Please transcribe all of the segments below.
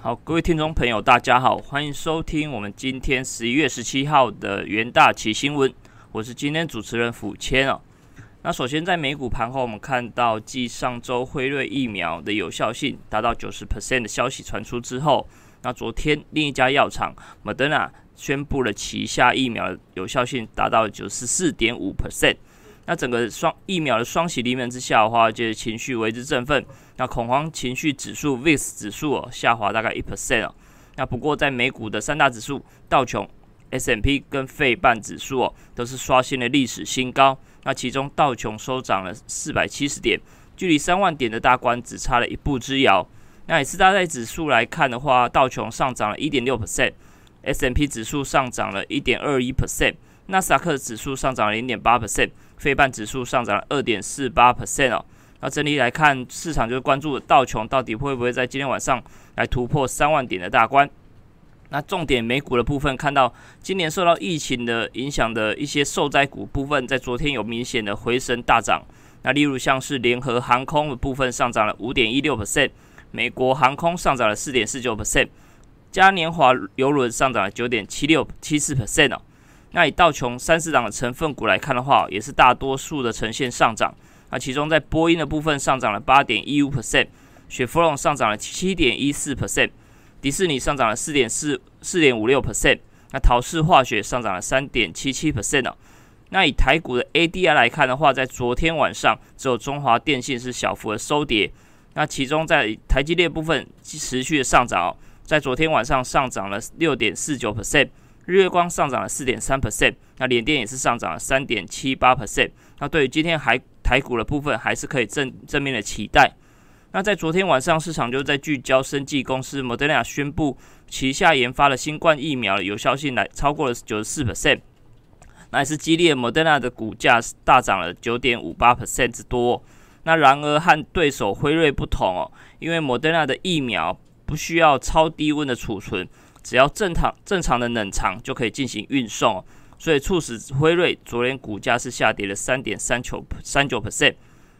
好，各位听众朋友，大家好，欢迎收听我们今天十一月十七号的元大旗新闻。我是今天主持人府谦哦。那首先在美股盘后，我们看到继上周辉瑞疫苗的有效性达到九十 percent 的消息传出之后，那昨天另一家药厂 Moderna 宣布了旗下疫苗有效性达到九十四点五 percent。那整个双疫苗的双喜临门之下的话，就是情绪为之振奋。那恐慌情绪指数 VIX 指数下滑大概一 percent 哦。那不过在美股的三大指数道琼、S&P 跟费半指数哦都是刷新了历史新高。那其中道琼收涨了四百七十点，距离三万点的大关只差了一步之遥。那以四大类指数来看的话，道琼上涨了一点六 percent，S&P 指数上涨了一点二一 percent，纳斯达克指数上涨了零点八 percent。费半指数上涨了二点四八 percent 哦。那整体来看，市场就是关注道琼到底会不会在今天晚上来突破三万点的大关。那重点美股的部分，看到今年受到疫情的影响的一些受灾股部分，在昨天有明显的回升大涨。那例如像是联合航空的部分上涨了五点一六 percent，美国航空上涨了四点四九 percent，嘉年华邮轮上涨了九点七六七四 percent 哦。那以道琼三四档的成分股来看的话，也是大多数的呈现上涨。那其中在波音的部分上涨了八点一五 percent，雪佛龙上涨了七点一四 percent，迪士尼上涨了四点四四点五六 percent，那陶氏化学上涨了三点七七 percent 哦。那以台股的 ADR 来看的话，在昨天晚上只有中华电信是小幅的收跌。那其中在台积电部分持续的上涨，在昨天晚上上涨了六点四九 percent。日月光上涨了四点三 percent，那联电也是上涨了三点七八 percent。那对于今天还台股的部分，还是可以正正面的期待。那在昨天晚上，市场就在聚焦生技公司 Moderna 宣布旗下研发的新冠疫苗的有效性来超过了九十四 percent，那也是激励 Moderna 的股价大涨了九点五八 percent 之多。那然而和对手辉瑞不同哦，因为 Moderna 的疫苗不需要超低温的储存。只要正常正常的冷藏就可以进行运送哦，所以促使辉瑞昨天股价是下跌了三点三九三九 percent。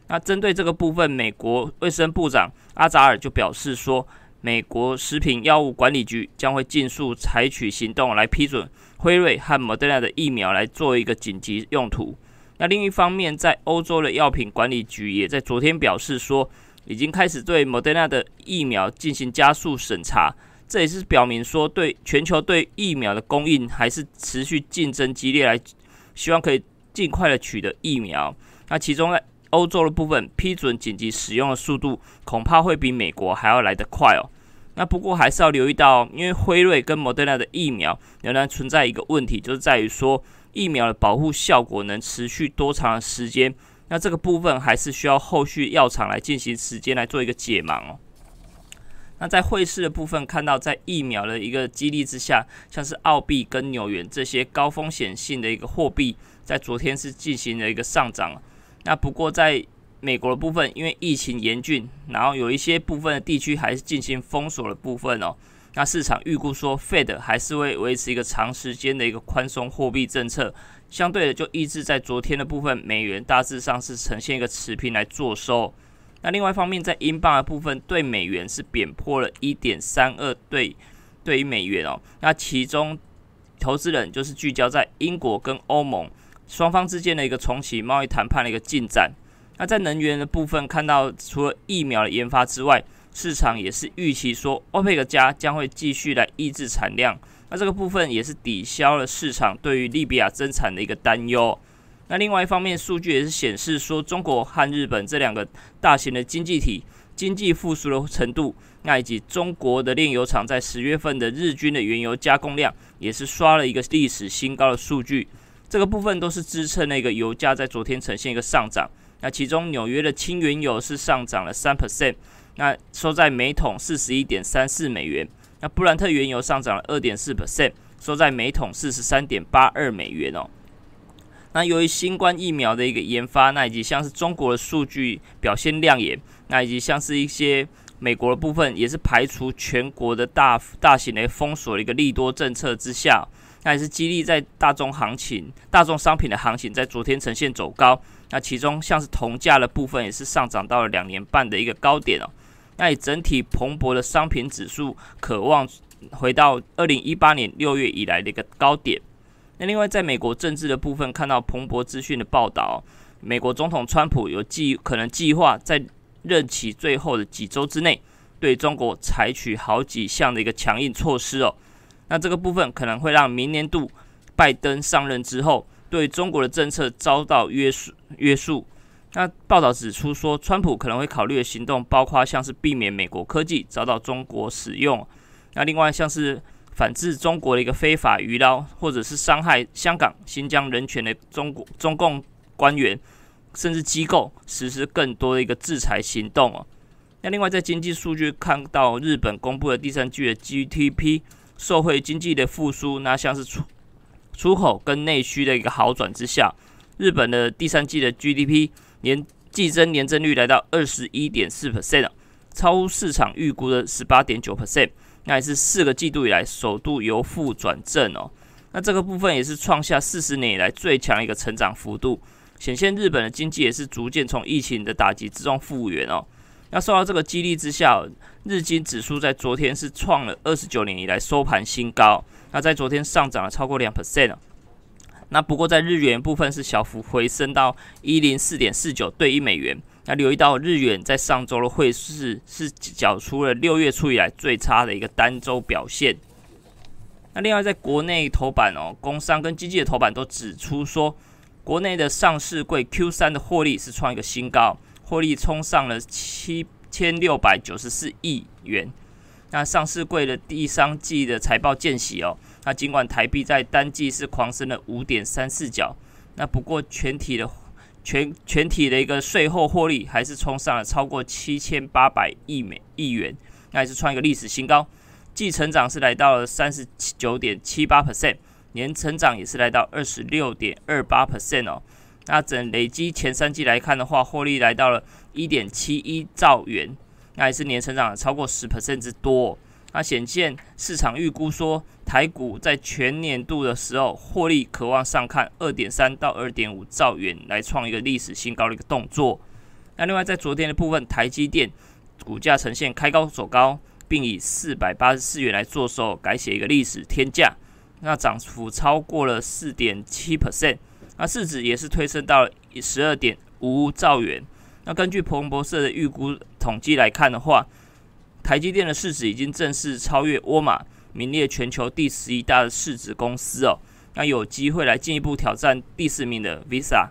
那针对这个部分，美国卫生部长阿扎尔就表示说，美国食品药物管理局将会尽速采取行动来批准辉瑞和莫德纳的疫苗来做一个紧急用途。那另一方面，在欧洲的药品管理局也在昨天表示说，已经开始对莫德纳的疫苗进行加速审查。这也是表明说，对全球对疫苗的供应还是持续竞争激烈，来希望可以尽快的取得疫苗。那其中在欧洲的部分批准紧急使用的速度，恐怕会比美国还要来得快哦。那不过还是要留意到，因为辉瑞跟莫德纳的疫苗仍然存在一个问题，就是在于说疫苗的保护效果能持续多长的时间。那这个部分还是需要后续药厂来进行时间来做一个解盲哦。那在汇市的部分，看到在疫苗的一个激励之下，像是澳币跟纽元这些高风险性的一个货币，在昨天是进行了一个上涨。那不过在美国的部分，因为疫情严峻，然后有一些部分的地区还是进行封锁的部分哦。那市场预估说，Fed 还是会维持一个长时间的一个宽松货币政策，相对的就抑制在昨天的部分，美元大致上是呈现一个持平来做收。那另外一方面，在英镑的部分对美元是贬破了一点三二对对于美元哦。那其中投资人就是聚焦在英国跟欧盟双方之间的一个重启贸易谈判的一个进展。那在能源的部分，看到除了疫苗的研发之外，市场也是预期说欧佩克加将会继续来抑制产量。那这个部分也是抵消了市场对于利比亚增产的一个担忧。那另外一方面，数据也是显示说，中国和日本这两个大型的经济体经济复苏的程度，那以及中国的炼油厂在十月份的日均的原油加工量，也是刷了一个历史新高的数据。这个部分都是支撑那个油价在昨天呈现一个上涨。那其中纽约的轻原油是上涨了三 percent，那收在每桶四十一点三四美元。那布兰特原油上涨了二点四 percent，收在每桶四十三点八二美元哦。那由于新冠疫苗的一个研发，那以及像是中国的数据表现亮眼，那以及像是一些美国的部分，也是排除全国的大大型的封锁的一个利多政策之下，那也是激励在大众行情、大众商品的行情在昨天呈现走高。那其中像是铜价的部分也是上涨到了两年半的一个高点哦。那以整体蓬勃的商品指数，渴望回到二零一八年六月以来的一个高点。那另外，在美国政治的部分，看到彭博资讯的报道，美国总统川普有计可能计划在任期最后的几周之内，对中国采取好几项的一个强硬措施哦。那这个部分可能会让明年度拜登上任之后，对中国的政策遭到约束约束。那报道指出说，川普可能会考虑的行动包括像是避免美国科技遭到中国使用，那另外像是反制中国的一个非法鱼捞，或者是伤害香港、新疆人权的中国中共官员甚至机构，实施更多的一个制裁行动哦。那另外在经济数据看到日本公布的第三季的 GDP，受惠经济的复苏，那像是出出口跟内需的一个好转之下，日本的第三季的 GDP。年季增年增率来到二十一点四 percent 超市场预估的十八点九 percent，那也是四个季度以来首度由负转正哦。那这个部分也是创下四十年以来最强一个成长幅度，显现日本的经济也是逐渐从疫情的打击之中复原哦。那受到这个激励之下，日经指数在昨天是创了二十九年以来收盘新高，那在昨天上涨了超过两 percent 那不过在日元部分是小幅回升到一零四点四九对一美元。那留意到日元在上周的汇市是缴出了六月初以来最差的一个单周表现。那另外在国内头版哦，工商跟经济的头版都指出说，国内的上市柜 Q 三的获利是创一个新高，获利冲上了七千六百九十四亿元。那上市柜的第三季的财报见喜哦。那尽管台币在单季是狂升了五点三四角，那不过全体的全全体的一个税后获利还是冲上了超过七千八百亿美亿元，那也是创一个历史新高。季成长是来到了三十九点七八 percent，年成长也是来到二十六点二八 percent 哦。那整累积前三季来看的话，获利来到了一点七一兆元，那也是年成长超过十 percent 之多。那显现市场预估说，台股在全年度的时候获利渴望上看二点三到二点五兆元，来创一个历史新高的一个动作。那另外在昨天的部分，台积电股价呈现开高走高，并以四百八十四元来做收，改写一个历史天价。那涨幅超过了四点七 percent，那市值也是推升到十二点五兆元。那根据彭博社的预估统计来看的话，台积电的市值已经正式超越沃尔玛，名列全球第十一大的市值公司哦。那有机会来进一步挑战第四名的 Visa。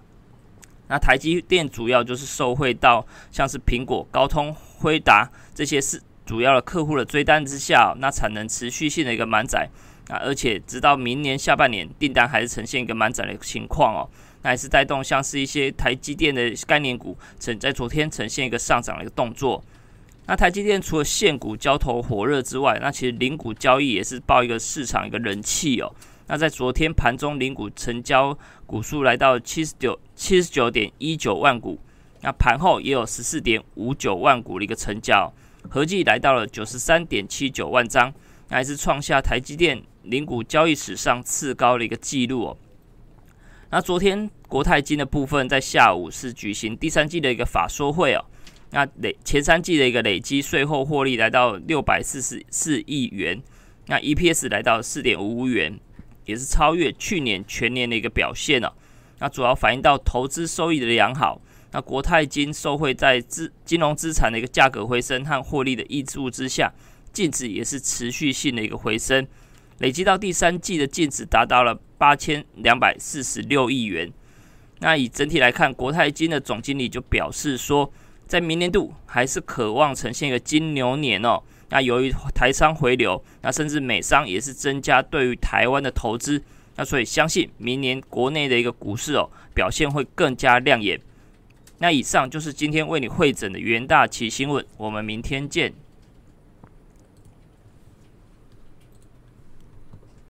那台积电主要就是受惠到像是苹果、高通、辉达这些是主要的客户的追单之下，那产能持续性的一个满载啊，而且直到明年下半年订单还是呈现一个满载的情况哦。那也是带动像是一些台积电的概念股呈在昨天呈现一个上涨的一个动作。那台积电除了现股交投火热之外，那其实零股交易也是报一个市场一个人气哦。那在昨天盘中零股成交股数来到七十九七十九点一九万股，那盘后也有十四点五九万股的一个成交，合计来到了九十三点七九万张，那还是创下台积电零股交易史上次高的一个记录哦。那昨天国泰金的部分在下午是举行第三季的一个法说会哦。那累前三季的一个累积税后获利来到六百四十四亿元，那 EPS 来到四点五五元，也是超越去年全年的一个表现了。那主要反映到投资收益的良好。那国泰金受惠在资金融资产的一个价格回升和获利的益助之下，净值也是持续性的一个回升，累积到第三季的净值达到了八千两百四十六亿元。那以整体来看，国泰金的总经理就表示说。在明年度还是渴望呈现一个金牛年哦。那由于台商回流，那甚至美商也是增加对于台湾的投资，那所以相信明年国内的一个股市哦表现会更加亮眼。那以上就是今天为你会诊的元大旗新闻，我们明天见。